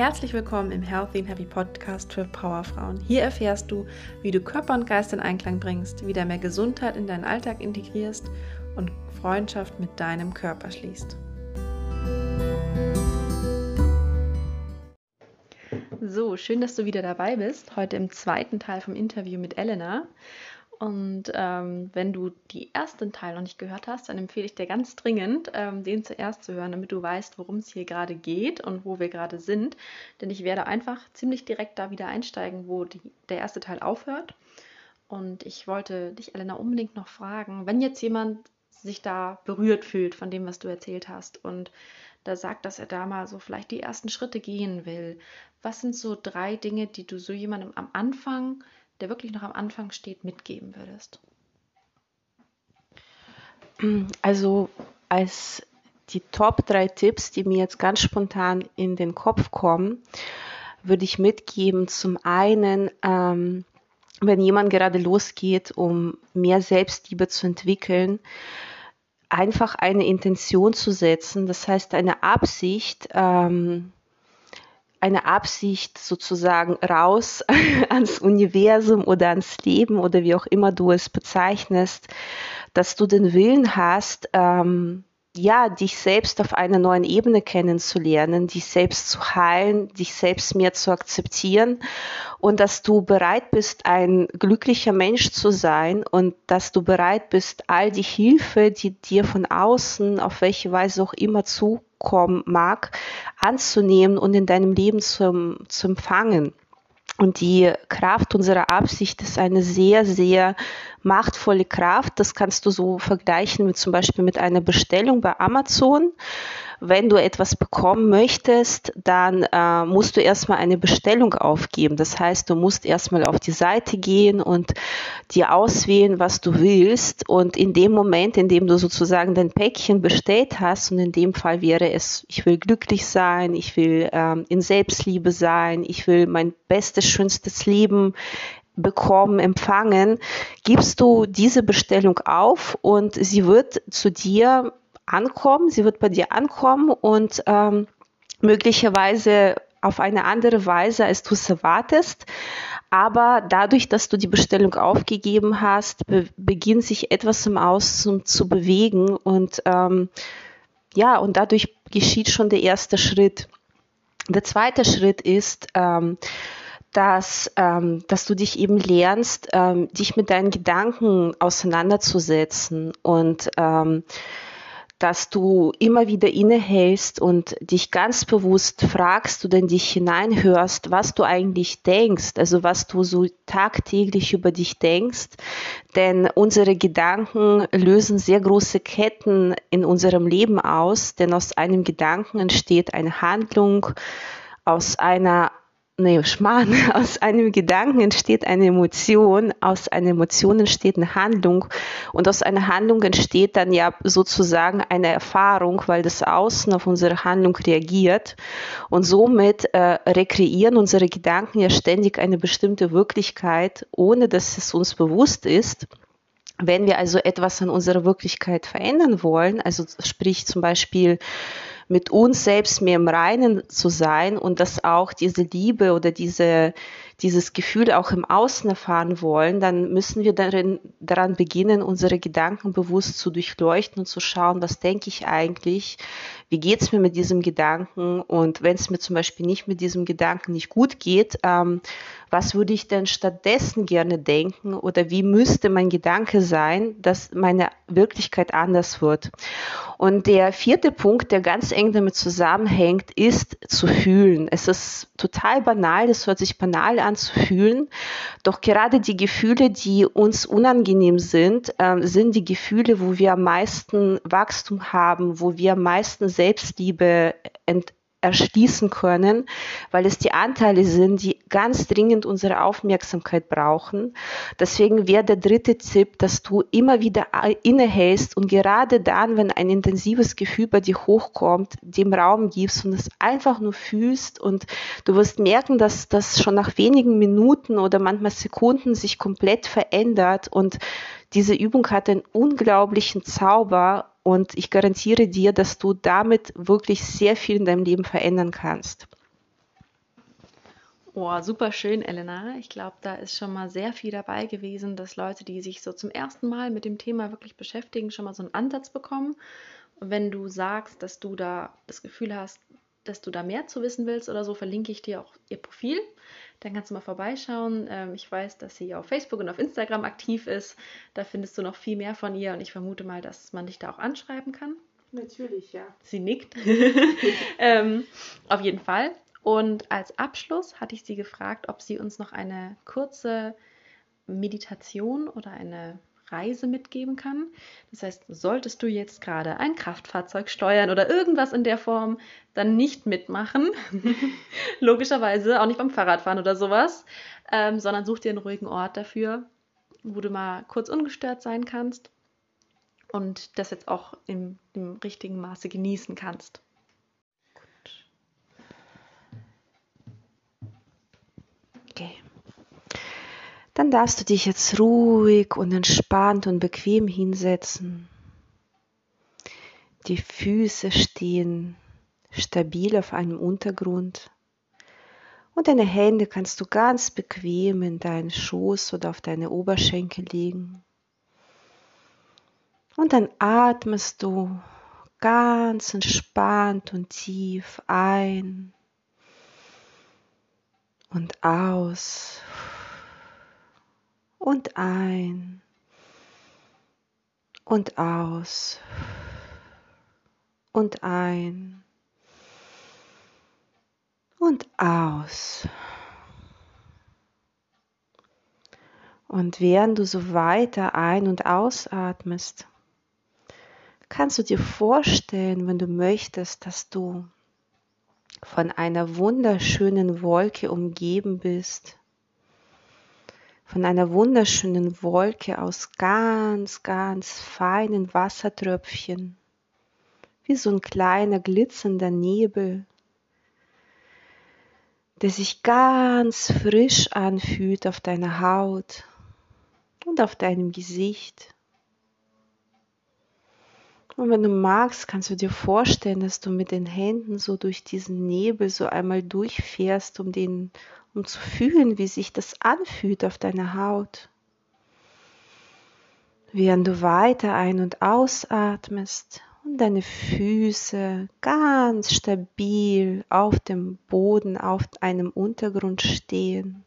Herzlich willkommen im Healthy and Happy Podcast für Powerfrauen. Hier erfährst du, wie du Körper und Geist in Einklang bringst, wieder mehr Gesundheit in deinen Alltag integrierst und Freundschaft mit deinem Körper schließt. So, schön, dass du wieder dabei bist. Heute im zweiten Teil vom Interview mit Elena. Und ähm, wenn du die ersten Teil noch nicht gehört hast, dann empfehle ich dir ganz dringend, ähm, den zuerst zu hören, damit du weißt, worum es hier gerade geht und wo wir gerade sind. Denn ich werde einfach ziemlich direkt da wieder einsteigen, wo die, der erste Teil aufhört. Und ich wollte dich, Elena, unbedingt noch fragen, wenn jetzt jemand sich da berührt fühlt von dem, was du erzählt hast und da sagt, dass er da mal so vielleicht die ersten Schritte gehen will. Was sind so drei Dinge, die du so jemandem am Anfang der wirklich noch am Anfang steht, mitgeben würdest? Also als die Top drei Tipps, die mir jetzt ganz spontan in den Kopf kommen, würde ich mitgeben. Zum einen, ähm, wenn jemand gerade losgeht, um mehr Selbstliebe zu entwickeln, einfach eine Intention zu setzen, das heißt eine Absicht, ähm, eine Absicht sozusagen raus ans Universum oder ans Leben oder wie auch immer du es bezeichnest, dass du den Willen hast, ähm, ja, dich selbst auf einer neuen Ebene kennenzulernen, dich selbst zu heilen, dich selbst mehr zu akzeptieren und dass du bereit bist, ein glücklicher Mensch zu sein und dass du bereit bist, all die Hilfe, die dir von außen, auf welche Weise auch immer zukommen mag, anzunehmen und in deinem Leben zu, zu empfangen. Und die Kraft unserer Absicht ist eine sehr, sehr machtvolle Kraft. Das kannst du so vergleichen mit zum Beispiel mit einer Bestellung bei Amazon. Wenn du etwas bekommen möchtest, dann äh, musst du erstmal eine Bestellung aufgeben. Das heißt, du musst erstmal auf die Seite gehen und dir auswählen, was du willst. Und in dem Moment, in dem du sozusagen dein Päckchen bestellt hast, und in dem Fall wäre es, ich will glücklich sein, ich will ähm, in Selbstliebe sein, ich will mein bestes, schönstes Leben bekommen, empfangen, gibst du diese Bestellung auf und sie wird zu dir ankommen, sie wird bei dir ankommen und ähm, möglicherweise auf eine andere Weise, als du es erwartest. Aber dadurch, dass du die Bestellung aufgegeben hast, be beginnt sich etwas im Außen zu bewegen und ähm, ja, und dadurch geschieht schon der erste Schritt. Der zweite Schritt ist, ähm, dass, ähm, dass du dich eben lernst, ähm, dich mit deinen Gedanken auseinanderzusetzen und ähm, dass du immer wieder innehältst und dich ganz bewusst fragst oder in dich hineinhörst, was du eigentlich denkst, also was du so tagtäglich über dich denkst. Denn unsere Gedanken lösen sehr große Ketten in unserem Leben aus, denn aus einem Gedanken entsteht eine Handlung, aus einer nee, Schmarrn, aus einem Gedanken entsteht eine Emotion, aus einer Emotion entsteht eine Handlung. Und aus einer Handlung entsteht dann ja sozusagen eine Erfahrung, weil das Außen auf unsere Handlung reagiert. Und somit äh, rekreieren unsere Gedanken ja ständig eine bestimmte Wirklichkeit, ohne dass es uns bewusst ist. Wenn wir also etwas an unserer Wirklichkeit verändern wollen, also sprich zum Beispiel mit uns selbst mehr im Reinen zu sein und dass auch diese Liebe oder diese, dieses Gefühl auch im Außen erfahren wollen, dann müssen wir darin, daran beginnen, unsere Gedanken bewusst zu durchleuchten und zu schauen, was denke ich eigentlich, wie geht es mir mit diesem Gedanken? Und wenn es mir zum Beispiel nicht mit diesem Gedanken nicht gut geht, ähm, was würde ich denn stattdessen gerne denken oder wie müsste mein Gedanke sein, dass meine Wirklichkeit anders wird. Und der vierte Punkt, der ganz eng damit zusammenhängt, ist zu fühlen. Es ist total banal, das hört sich banal an zu fühlen, doch gerade die Gefühle, die uns unangenehm sind, äh, sind die Gefühle, wo wir am meisten Wachstum haben, wo wir am meisten Selbstliebe ent erschließen können, weil es die Anteile sind, die ganz dringend unsere Aufmerksamkeit brauchen. Deswegen wäre der dritte Tipp, dass du immer wieder innehältst und gerade dann, wenn ein intensives Gefühl bei dir hochkommt, dem Raum gibst und es einfach nur fühlst und du wirst merken, dass das schon nach wenigen Minuten oder manchmal Sekunden sich komplett verändert und diese Übung hat einen unglaublichen Zauber und ich garantiere dir, dass du damit wirklich sehr viel in deinem Leben verändern kannst. Oh, super schön, Elena. Ich glaube, da ist schon mal sehr viel dabei gewesen, dass Leute, die sich so zum ersten Mal mit dem Thema wirklich beschäftigen, schon mal so einen Ansatz bekommen. Und wenn du sagst, dass du da das Gefühl hast, dass du da mehr zu wissen willst oder so, verlinke ich dir auch ihr Profil. Dann kannst du mal vorbeischauen. Ähm, ich weiß, dass sie auf Facebook und auf Instagram aktiv ist. Da findest du noch viel mehr von ihr und ich vermute mal, dass man dich da auch anschreiben kann. Natürlich, ja. Sie nickt. ähm, auf jeden Fall. Und als Abschluss hatte ich sie gefragt, ob sie uns noch eine kurze Meditation oder eine Reise mitgeben kann. Das heißt, solltest du jetzt gerade ein Kraftfahrzeug steuern oder irgendwas in der Form, dann nicht mitmachen. Logischerweise auch nicht beim Fahrradfahren oder sowas, ähm, sondern such dir einen ruhigen Ort dafür, wo du mal kurz ungestört sein kannst und das jetzt auch im, im richtigen Maße genießen kannst. Dann darfst du dich jetzt ruhig und entspannt und bequem hinsetzen. Die Füße stehen stabil auf einem Untergrund. Und deine Hände kannst du ganz bequem in deinen Schoß oder auf deine Oberschenkel legen. Und dann atmest du ganz entspannt und tief ein und aus und ein und aus und ein und aus. Und während du so weiter ein- und ausatmest, kannst du dir vorstellen, wenn du möchtest, dass du von einer wunderschönen Wolke umgeben bist von einer wunderschönen Wolke aus ganz, ganz feinen Wassertröpfchen, wie so ein kleiner glitzernder Nebel, der sich ganz frisch anfühlt auf deiner Haut und auf deinem Gesicht. Und wenn du magst, kannst du dir vorstellen, dass du mit den Händen so durch diesen Nebel so einmal durchfährst, um den um zu fühlen, wie sich das anfühlt auf deiner Haut. Während du weiter ein- und ausatmest und deine Füße ganz stabil auf dem Boden, auf einem Untergrund stehen.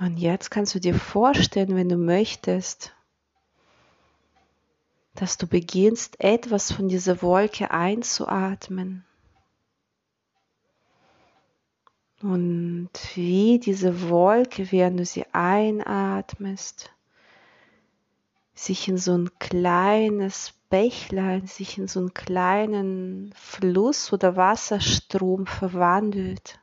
Und jetzt kannst du dir vorstellen, wenn du möchtest, dass du beginnst etwas von dieser Wolke einzuatmen. Und wie diese Wolke, während du sie einatmest, sich in so ein kleines Bächlein, sich in so einen kleinen Fluss oder Wasserstrom verwandelt.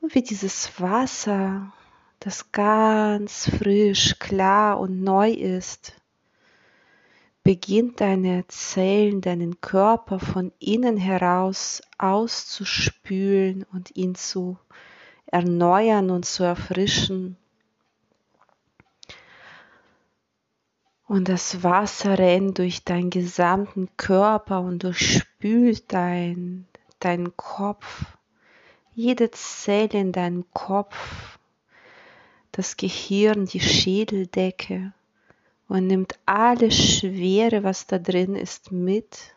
Und wie dieses Wasser, das ganz frisch, klar und neu ist, beginnt deine Zellen, deinen Körper von innen heraus auszuspülen und ihn zu erneuern und zu erfrischen. Und das Wasser rennt durch deinen gesamten Körper und durchspült dein, deinen Kopf, jede Zelle in deinem Kopf, das Gehirn, die Schädeldecke und nimmt alle Schwere, was da drin ist, mit.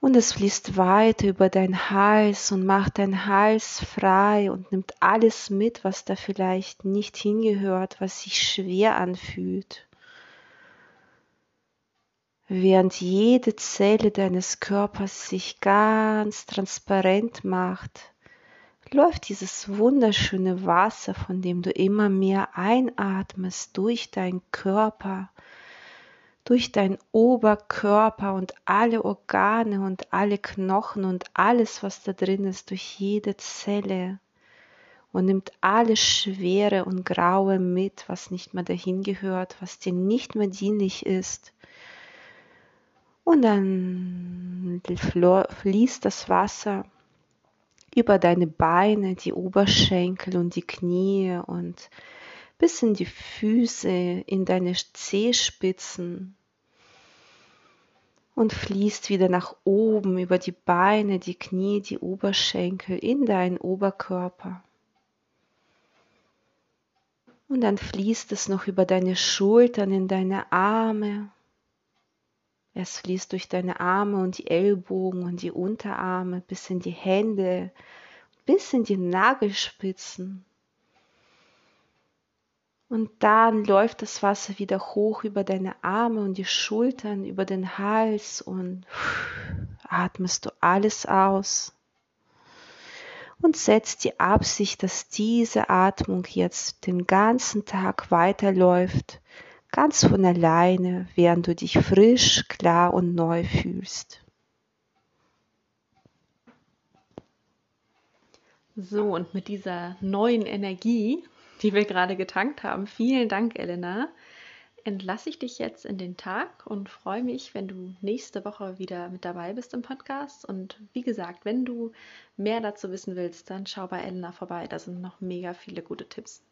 Und es fließt weiter über deinen Hals und macht deinen Hals frei und nimmt alles mit, was da vielleicht nicht hingehört, was sich schwer anfühlt. Während jede Zelle deines Körpers sich ganz transparent macht, läuft dieses wunderschöne Wasser, von dem du immer mehr einatmest, durch deinen Körper, durch deinen Oberkörper und alle Organe und alle Knochen und alles, was da drin ist, durch jede Zelle und nimmt alle Schwere und Graue mit, was nicht mehr dahin gehört, was dir nicht mehr dienlich ist. Und dann fließt das Wasser über deine Beine, die Oberschenkel und die Knie und bis in die Füße, in deine Zehspitzen und fließt wieder nach oben über die Beine, die Knie, die Oberschenkel in deinen Oberkörper. Und dann fließt es noch über deine Schultern in deine Arme. Es fließt durch deine Arme und die Ellbogen und die Unterarme bis in die Hände, bis in die Nagelspitzen. Und dann läuft das Wasser wieder hoch über deine Arme und die Schultern, über den Hals und atmest du alles aus. Und setzt die Absicht, dass diese Atmung jetzt den ganzen Tag weiterläuft, ganz von alleine, während du dich frisch, klar und neu fühlst. So, und mit dieser neuen Energie die wir gerade getankt haben. Vielen Dank, Elena. Entlasse ich dich jetzt in den Tag und freue mich, wenn du nächste Woche wieder mit dabei bist im Podcast. Und wie gesagt, wenn du mehr dazu wissen willst, dann schau bei Elena vorbei. Da sind noch mega viele gute Tipps.